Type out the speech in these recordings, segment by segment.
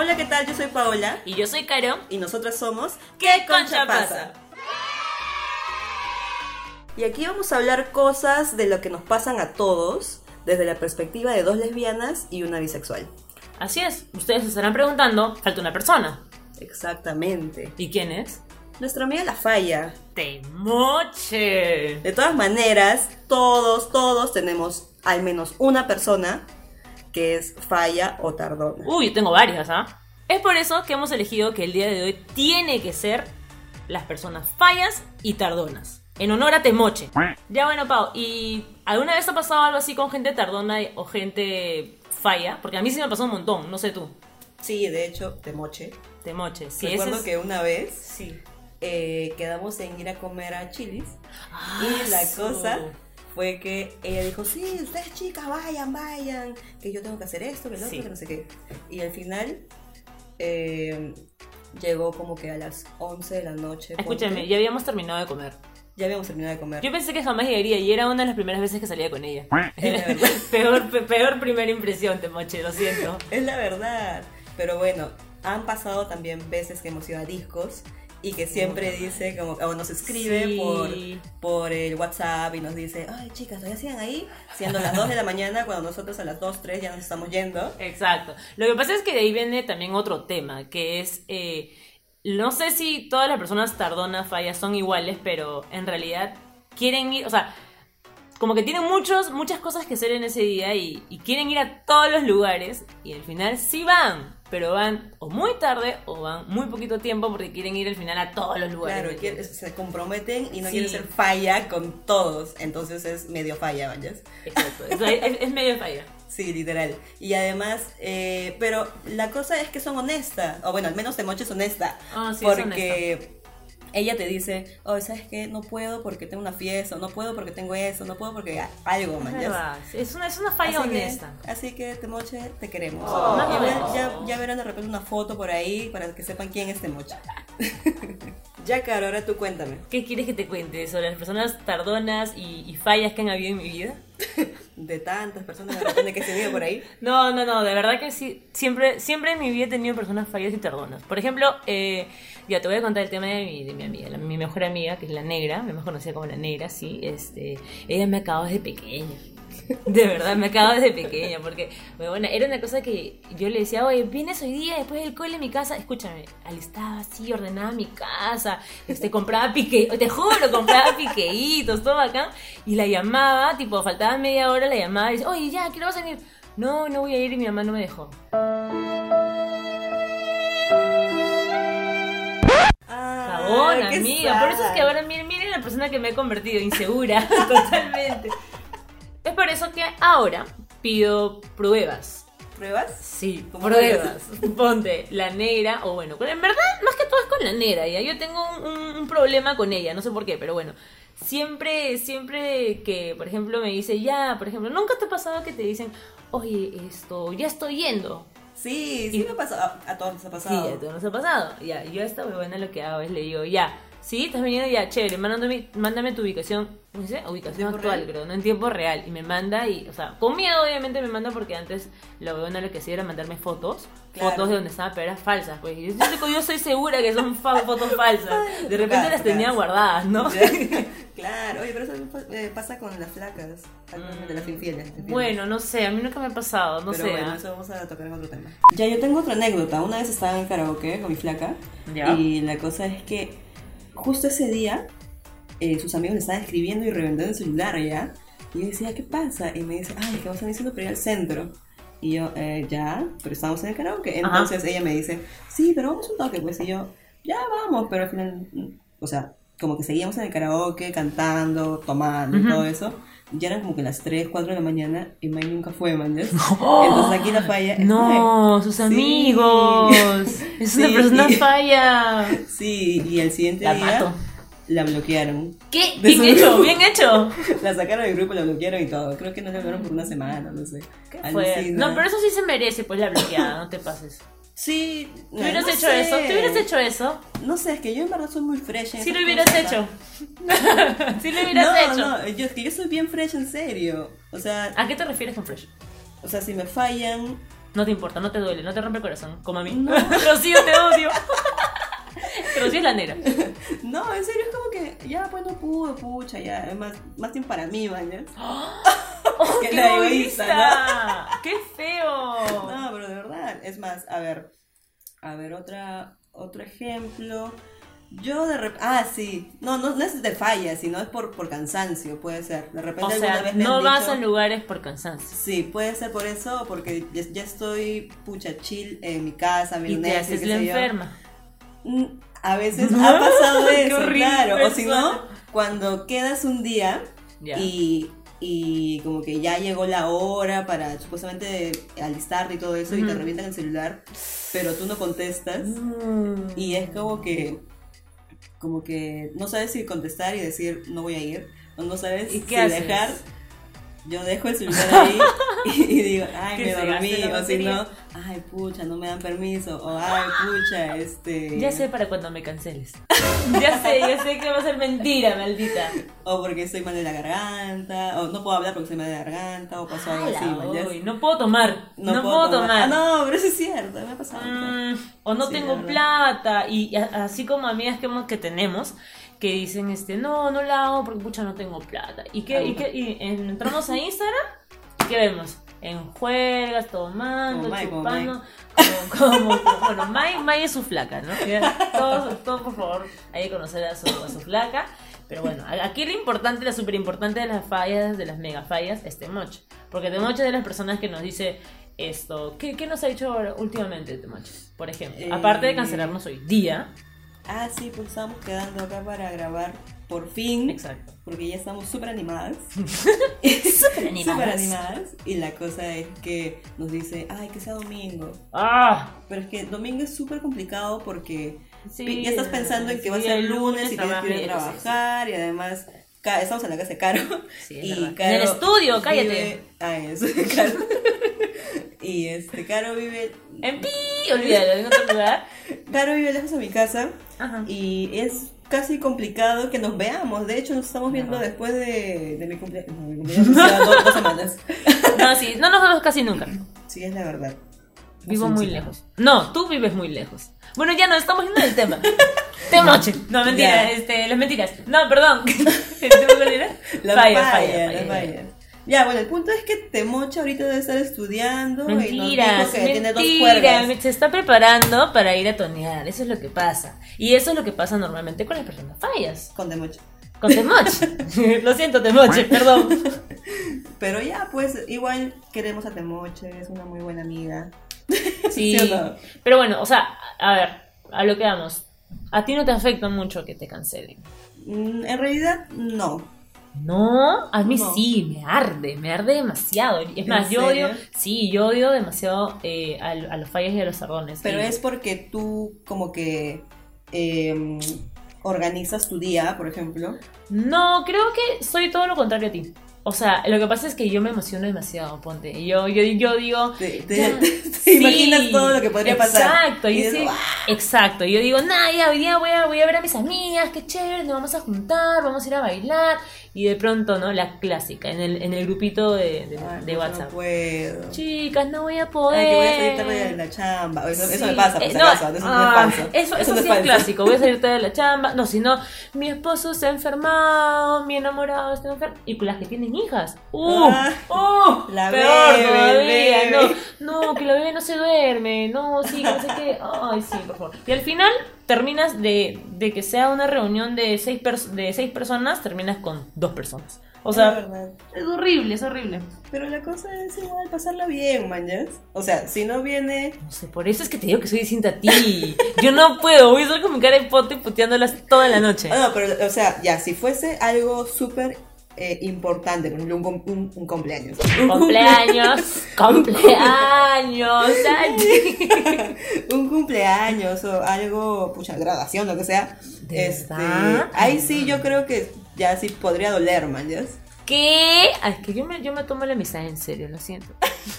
Hola, ¿qué tal? Yo soy Paola Y yo soy Caro. y nosotras somos ¿Qué concha pasa? Y aquí vamos a hablar cosas de lo que nos pasan a todos desde la perspectiva de dos lesbianas y una bisexual. Así es, ustedes se estarán preguntando, falta una persona. Exactamente. ¿Y quién es? Nuestra amiga La Falla. Temoche. De todas maneras, todos, todos tenemos al menos una persona que es falla o tardona. Uy, yo tengo varias, ¿ah? Es por eso que hemos elegido que el día de hoy tiene que ser las personas fallas y tardonas. En honor a Temoche. Ya bueno, Pau, ¿y alguna vez ha pasado algo así con gente tardona o gente falla? Porque a mí sí me pasó un montón, no sé tú. Sí, de hecho, de moche. Temoche, sí, Recuerdo es- que una vez Sí. eh, quedamos en ir a comer a Chili's Ah, y la cosa fue que ella dijo, sí, ustedes chicas, vayan, vayan, que yo tengo que hacer esto, que lo otro, Sí. que no sé qué. Y al final eh, llegó como que a las 11 de la noche. Escúchame, ponte. ya habíamos terminado de comer. Ya habíamos terminado de comer. Yo pensé que jamás llegaría y era una de las primeras veces que salía con ella. Es la verdad. peor, pe- peor primera impresión, Temoche, lo siento. Es la verdad. Pero bueno, han pasado también veces que hemos ido a discos y que siempre dice, como, o nos escribe Sí. por, por el WhatsApp y nos dice, ay chicas, todavía siguen ahí, siendo las 2 de la mañana cuando nosotros a las 2, 3 ya nos estamos yendo. Exacto. Lo que pasa es que de ahí viene también otro tema, que es, eh, no sé si todas las personas tardonas, fallas son iguales, pero en realidad quieren ir, o sea, como que tienen muchos, muchas cosas que hacer en ese día y, y quieren ir a todos los lugares y al final sí van, pero van o muy tarde o van muy poquito tiempo porque quieren ir al final a todos los lugares. Claro, ¿me quiere- se comprometen y no Sí. quieren ser falla con todos, entonces es medio falla, ¿vayas? Exacto, es, es- es medio falla. Sí, literal. Y además, eh, pero la cosa es que son honestas, o bueno, al menos Temoche es honesta, Ah, sí, es porque ella te dice, oh, ¿sabes qué? No puedo porque tengo una fiesta, no puedo porque tengo eso, no puedo porque algo, Es man. verdad, es una, es una falla Así que- honesta. así que, Temoche, te queremos. Más ya, ya- ya verán de repente una foto por ahí para que sepan quién es Temoche. ya, Caro, ahora tú cuéntame. ¿Qué quieres que te cuente sobre las personas tardonas y, y fallas que han habido en mi vida? De tantas personas de repente que se vive por ahí. No, no, no, de verdad que sí. Siempre, siempre en mi vida he tenido personas fallas y tardonas. Por ejemplo, eh, ya te voy a contar el tema de mi, de mi amiga, la- mi mejor amiga, que es la negra, me más conocida como la negra, sí. Este, ella me acabó desde pequeña. De verdad, me acabó desde pequeña, porque, bueno, era una cosa que yo le decía, oye, vienes hoy día después del cole a mi casa, escúchame, alistaba así, ordenaba mi casa, este, compraba pique, te juro, compraba piqueitos, todo acá, y la llamaba, tipo, faltaba media hora, la llamaba y dice, oye, ya, quiero venir. No, no voy a ir y mi mamá no me dejó. Amiga. Por eso es que ahora miren, miren la persona que me he convertido, insegura, totalmente. Es por eso que ahora pido pruebas. ¿Pruebas? Sí, ¿Cómo pruebas. Ponte la negra, o bueno, en verdad, más que todo es con la negra, ya. Yo tengo un, un- un problema con ella, no sé por qué, pero bueno. Siempre, siempre que, por ejemplo, me dice, ya, por ejemplo, nunca te ha pasado que te dicen, oye, esto, ya estoy yendo. Sí, sí Y- me ha pasado. A, a todos nos ha Sí, pasado. ya todo nos ha pasado. Ya, yo a esta huevona lo que hago es le digo, ya, sí, estás viniendo ya, chévere, mándame, mándame tu ubicación, ¿cómo se dice? Ubicación ¿Tiempo actual, real? creo, no en tiempo real. Y me manda y, o sea, con miedo obviamente me manda porque antes la huevona lo que hacía era mandarme fotos, Claro. fotos de donde estaba, pero eran falsas, pues. Yo, yo, yo soy segura que son fa- fotos falsas. De repente Claro, las tenía claro. guardadas, ¿no? claro, oye, pero eso eh, pasa con las flacas, de las infieles. infieles. Bueno, no sé, a mí nunca me ha pasado, no pero sé. bueno, ¿ah? eso vamos a tocar en otro tema. Ya, yo tengo otra anécdota. Una vez estaba en karaoke con mi flaca Ya. y la cosa es que justo ese día eh, sus amigos le estaban escribiendo y reventando el celular ya. Y yo decía, ¿qué pasa? Y me dice, ay, que vamos a diciendo para ir al centro. Y yo, eh, ya, pero estamos en el karaoke. Ajá. Entonces ella me dice, sí, pero vamos un toque, pues. Y yo, ya vamos, pero al final, mm, o sea, como que seguíamos en el karaoke, cantando, tomando y todo eso. Ya eran como que las 3, 4 de la mañana y May nunca fue, man. Entonces aquí la falla es No, May. sus Sí. amigos. Es una Sí, persona falla. Sí, y el siguiente La día mato. la bloquearon. ¿Qué? Bien hecho, grupo. bien hecho. La sacaron del grupo, la bloquearon y todo. Creo que no la hablaron por una semana, no sé. ¿Qué fue? No, pero eso sí se merece, pues la bloqueada, no te pases. Sí. ¿Tú hubieras no hecho sé. eso? ¿Tú hubieras hecho eso? No sé, es que yo en verdad soy muy fresh. en Sí lo hubieras cosas. hecho. sí lo hubieras no, hecho. no, yo, es que yo soy bien fresh en serio. O sea, ¿A qué te refieres con fresh? o sea, si me fallan, No te importa, no te duele, no te rompe el corazón, como a mí. No. Rocío, te odio. Rocío es la negra. No, en serio, es como que ya, pues no pudo, pucha, ya, es más, más tiempo para mí, mañas. ¡Oh, Que qué la egoísta, egoísta! ¡Qué feo! No, pero de verdad, es más, a ver, a ver, otra, otro ejemplo. Yo de repente, ah, sí, no, no, no es de falla, sino es por, por cansancio, puede ser. De repente O alguna sea, vez me no han vas dicho- a lugares por cansancio. Sí, puede ser por eso, porque ya, ya estoy, pucha, chill en mi casa, Y viendo te Netflix, haces la yo. enferma. Mm, A veces ha pasado eso, claro. O si no, cuando quedas un día y, y como que ya llegó la hora para supuestamente alistarte y todo eso y te revientan el celular, pero tú no contestas Mm. y es como que como que no sabes si contestar y decir no voy a ir o no sabes ¿Y si qué haces? dejar yo dejo el celular ahí y, y digo, ay, Que me dormí, o si no, ay, pucha, no me dan permiso, o ay, pucha, este... Ya sé para cuando me canceles. ya sé, ya sé que va a ser mentira, maldita. O porque estoy mal de la garganta, o no puedo hablar porque estoy mal de la garganta, o pasó algo así, uy, no puedo tomar. No, puedo, tomar. Ah, no, pero eso es cierto, me ha pasado. Mm, o no Sí, tengo plata. Y así como amigas que, hemos- que tenemos que dicen, este, no, no la hago porque pucha no tengo plata. ¿Y qué? ¿Y, qué? y entramos a Instagram ¿qué vemos? En juegas, tomando, Como Mai, como chupando. Como, como- bueno, Mai, Mai es su flaca, ¿no? Todos, todos, por favor, hay que conocer a su, a su flaca. Pero bueno, aquí lo importante, la súper importante de las fallas, de las mega fallas, es Temoche. Porque Temoche es de las personas que nos dice esto. ¿Qué, qué nos ha ahora últimamente Temoche? Por ejemplo, Eh, aparte de cancelarnos hoy día. Ah, sí, pues estamos quedando acá para grabar por fin. Exacto. Porque ya estamos súper animadas. Súper Súper animadas. Y la cosa es que nos dice, ay, que sea domingo. ¡Ah! Pero es que domingo es súper complicado porque Sí, ya estás pensando en que va a ser el lunes y tienes que ir a trabajar y además estamos en la casa de Caro. Sí, es y. Caro En el estudio, vive- cállate. Ah, eso, Caro. y este, Caro vive, En pi, olvídalo, en otro lugar. Caro vive lejos de mi casa Ajá. y es casi complicado que nos veamos. De hecho, nos estamos viendo Ajá. después de, de mi cumpleaños. No, mi cumpleaños o sea, dos, dos semanas. No, sí, no nos vemos casi nunca. Sí, es la verdad. Vivo muy sí. lejos. No, tú vives muy lejos. Bueno, ya no, estamos yendo del tema. Temoche. No, mentira, Ya. este, las mentiras. No, perdón. ¿Cuál era? La Falla, falla, falla, la falla. Ya, bueno, el punto es que Temocha ahorita debe estar estudiando y tiene dos mentira, cuerdas. se está preparando para ir a tonear, eso es lo que pasa. Y eso es lo que pasa normalmente con las personas fallas. Con Temocha. Con Temoche. lo siento, Temoche, perdón. Pero ya, pues, igual queremos a Temoche, es una muy buena amiga. Sí. ¿Sí o no? Pero bueno, o sea, a ver, a lo que vamos. A ti no te afecta mucho que te cancelen. Mm, En realidad, no. No, a mí No. sí, me arde, me arde demasiado. Es ¿En más, yo odio, sí, yo odio demasiado eh, a, a los fallas y a los sardones. Pero Y- es porque tú como que eh, organizas tu día, por ejemplo. No, creo que soy todo lo contrario a ti. O sea, lo que pasa es que yo me emociono demasiado, ponte. Y Yo, yo, yo digo... Te, te- ya, te sí, imaginas todo lo que podría pasar. Exacto, Y y dices, sí. Exacto. Yo digo, nah, ya, hoy día voy a, voy a ver a mis amigas, qué chévere, nos vamos a juntar, vamos a ir a bailar. Y de pronto, ¿no? La clásica, en el, en el grupito de, de- Ay, de WhatsApp. No puedo. Chicas, no voy a poder. Ay, que voy a salir tarde de la chamba. Eso, eso Sí, me pasa, por eh, si no, acaso. Eso no ah, es falso. Eso, eso, no sí es clásico. Voy a salir tarde de la chamba. No, si no, mi esposo se ha enfermado, mi enamorado está enfermo. Y con las que tienen hijas. ¡Uh! Ah, ¡Uh! la peor todavía. No, no, que la bebé no se duerme. No, sí, que no sé qué. Ay, sí, por favor. Y al final terminas de, de que sea una reunión de seis, de seis personas, terminas con dos personas. O Es sea, verdad. es horrible, es horrible. Pero la cosa es igual pasarla bien, mañas. O sea, si no viene. No sé, por eso es que te digo que soy distinta a ti. Yo no puedo, voy a estar con mi cara de pote puteándolas toda la noche. Ah, no, pero, o sea, ya, si fuese algo súper eh, importante, por ejemplo, un, un- un cumpleaños. Cumpleaños, cumpleaños, un cumpleaños o algo, pucha, graduación, lo que sea. ¿De Este, ahí sí yo creo que ya sí podría doler, mañas. ¿Qué? Ay, es que yo me, yo me tomo la amistad en serio, lo siento.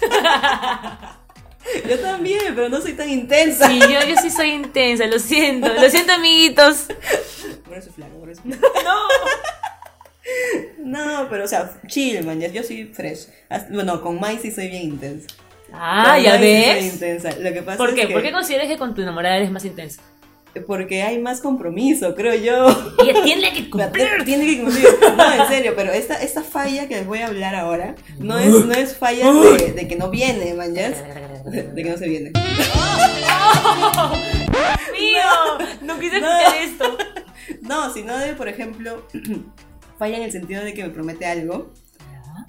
Yo también, pero no soy tan intensa. Sí, yo, yo sí soy intensa, lo siento, lo siento, amiguitos. Por eso es flaco, por eso. No. No, pero o sea, chill, mañas. Yo soy fresh. Bueno, con Mai sí soy bien intensa. Ah, ya Cuando hay- soy ves. intensa. Lo que pasa ¿Por es qué? que- ¿Por qué consideras que con tu enamorada eres más intensa? Porque hay más compromiso, creo yo. Ella tiene que cumplir. Tiene que cumplir. No, en serio, pero esta, esta falla que les voy a hablar ahora no es, no es falla de, de que no viene, man, ¿ya? De, que no se viene. Mío, no quise No. escuchar esto. No, sino de, por ejemplo, falla en el sentido de que me promete algo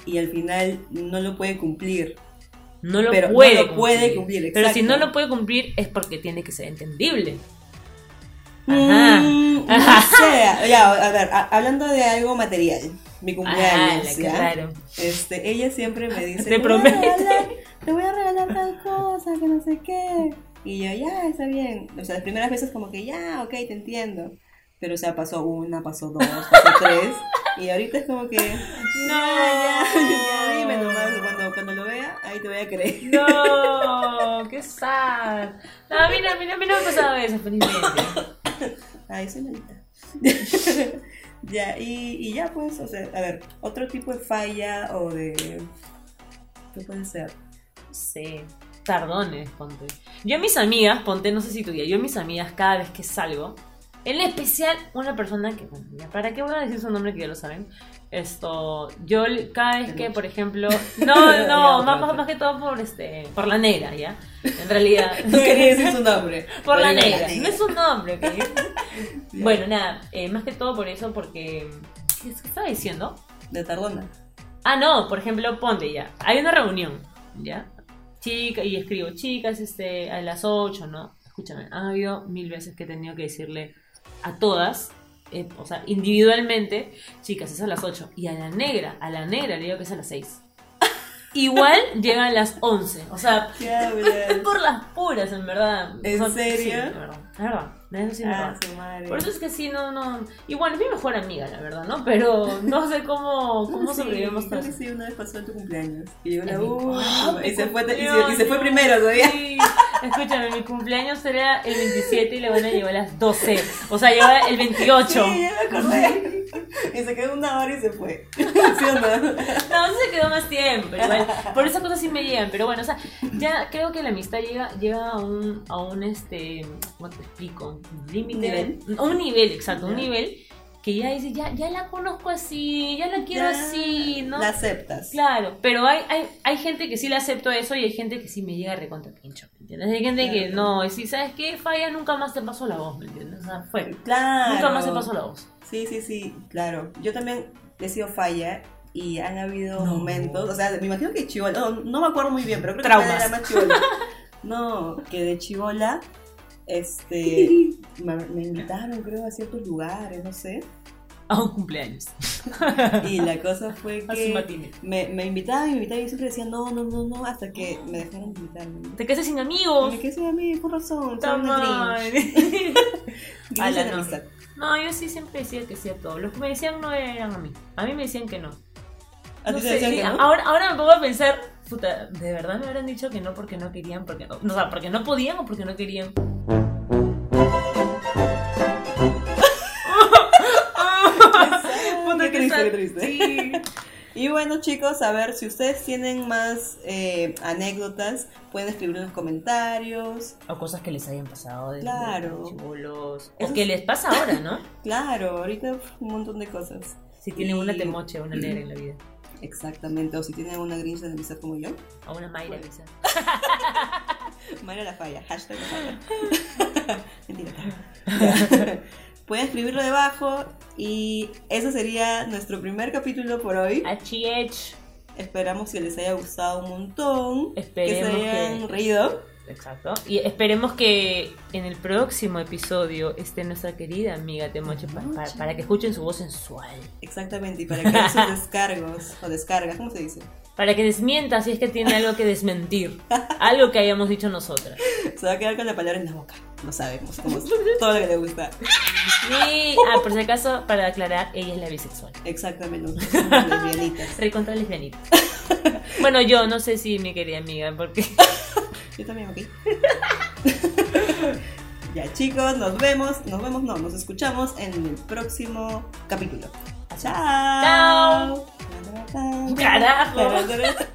y al final no lo puede cumplir. No lo Pero no puede lo puede cumplir, Pero si no lo puede cumplir es porque tiene que ser entendible. Ajá. Mm, no sé. Ya, a ver, a- hablando de algo material, mi cumpleaños, Ah, raro. Este, ella siempre me dice, Te "Te voy a promete. regalar- te voy a regalar tal cosa, que no sé qué. Y yo, ya, está bien. O sea, las primeras veces como que, ya, ok, te entiendo. Pero, o sea, pasó una, pasó dos, pasó tres. Y ahorita es como que, No. ya, ya, dime nomás. Cuando, cuando lo vea, ahí te voy a creer. No, qué sad. No, a mí no, a mí no, a mí no me ha pasado eso, felizmente. Ay, soy malita. ya, y, y ya pues, o sea, a ver, otro tipo de falla o de... ¿Qué puede ser? Sé, tardones, ponte. Yo a mis amigas, ponte, no sé si tú ya, yo a mis amigas cada vez que salgo, en especial una persona que, bueno, ya, ¿para qué voy a decir su nombre que ya lo saben? Esto, yo cada vez que, por ejemplo, no, no, más, más, que todo por este, por la negra, ¿ya? En realidad. No quería decir su nombre. Por la negra, no es un nombre, ¿ok? Bueno, nada, eh, más que todo por eso, porque. ¿Qué estaba diciendo? De Tardona. Ah, no, por ejemplo, ponte ya. Hay una reunión, ¿ya? Chica, y escribo, chicas, este, a las 8, ¿no? Escúchame, han habido mil veces que he tenido que decirle a todas, eh, o sea, individualmente, chicas, es a las 8. Y a la negra, a la negra le digo que es a las 6. Igual llegan a las 11. O sea, ¿Qué es por las puras, en verdad. ¿En O sea, serio? Sí, de verdad. De verdad. Eso sí, Ah. Por eso es que sí, no, no. Igual es mi mejor amiga, la verdad, ¿no? Pero no sé cómo, cómo Sí, sobrevivimos creo que sí, una vez pasó en tu cumpleaños. Y llegó la En mi- ¡Ah, última. mi Y se, fue, y, se, y se fue primero todavía. Sí. Escúchame, mi cumpleaños será el 27 y la buena llegó a las 12. O sea, llegó el 28. Sí, ya me acordé. Y se quedó una hora y se fue. ¿Sí o no? No, se quedó más tiempo. Igual. Por esas cosas sí me llegan. Pero bueno, o sea, ya creo que la amistad llega, llega a un, a un este. ¿Cómo te explico? Un límite. Un nivel, exacto. Un nivel que ya dice, ya, ya la conozco así, ya la quiero Ya así, ¿no? La aceptas. Claro, pero hay, hay, hay gente que sí le acepto eso y hay gente que sí me llega recontra pincho, ¿me entiendes? Hay gente que no, y si sabes qué, falla, nunca más te paso la voz, ¿me entiendes? O sea, fue. Claro. Nunca más te paso la voz. Sí, sí, sí, claro. Yo también he sido falla y han habido No. momentos, o sea, me imagino que chivola, no, no me acuerdo muy bien, pero creo Traumas. que era más chivola. No, que de chivola, este, me, me invitaron creo a ciertos lugares, no sé, A un cumpleaños. y la cosa fue A que me, me invitaban y me invitaban y yo siempre decía no, no, no, no, hasta que me dejaron de invitarme. Te quedaste sin amigos. me quedé sin amigos, por razón, de la no. No, yo sí siempre decía que sí a todo. Los que me decían no eran a mí. A mí me decían que no. ¿A No ti te sé, decían y que no? ahora, ahora me pongo a pensar, puta, ¿de verdad me habrán dicho que no porque no querían? Porque no, o sea, porque no podían o porque no querían. Y bueno chicos, a ver si ustedes tienen más eh, anécdotas, pueden escribir en los comentarios. O cosas que les hayan pasado de, Claro. chibolos. O que es- les pasa ahora, ¿no? Claro, ahorita un montón de cosas. Si tienen una temoche o una negra en la vida. Exactamente, o si tienen una grinch de amistad como yo, O una Mayra, Bueno. quizás. Mayra la falla, hashtag la falla. Mentira. Pueden escribirlo debajo y eso sería nuestro primer capítulo por hoy. HH. Esperamos que les haya gustado un montón, Esperemos que se hayan que- reído. Exacto. Y esperemos que en el próximo episodio esté nuestra querida amiga Temoche pa- pa- Temoche. para que escuchen su voz sensual. Exactamente, y para que hagan sus descargos o descargas, ¿cómo se dice? Para que desmienta si es que tiene algo que desmentir. Algo que hayamos dicho nosotras. Se va a quedar con la palabra en la boca. No sabemos, como todo lo que le gusta. Y, ah, por si acaso, para aclarar, ella es la bisexual. Exactamente, lesbianitas. Recontra. Bueno, yo no sé si mi querida amiga, porque. Yo también, ok. ya chicos, nos vemos, nos vemos, no, nos escuchamos en el próximo capítulo. Chao. Chao. Carajo.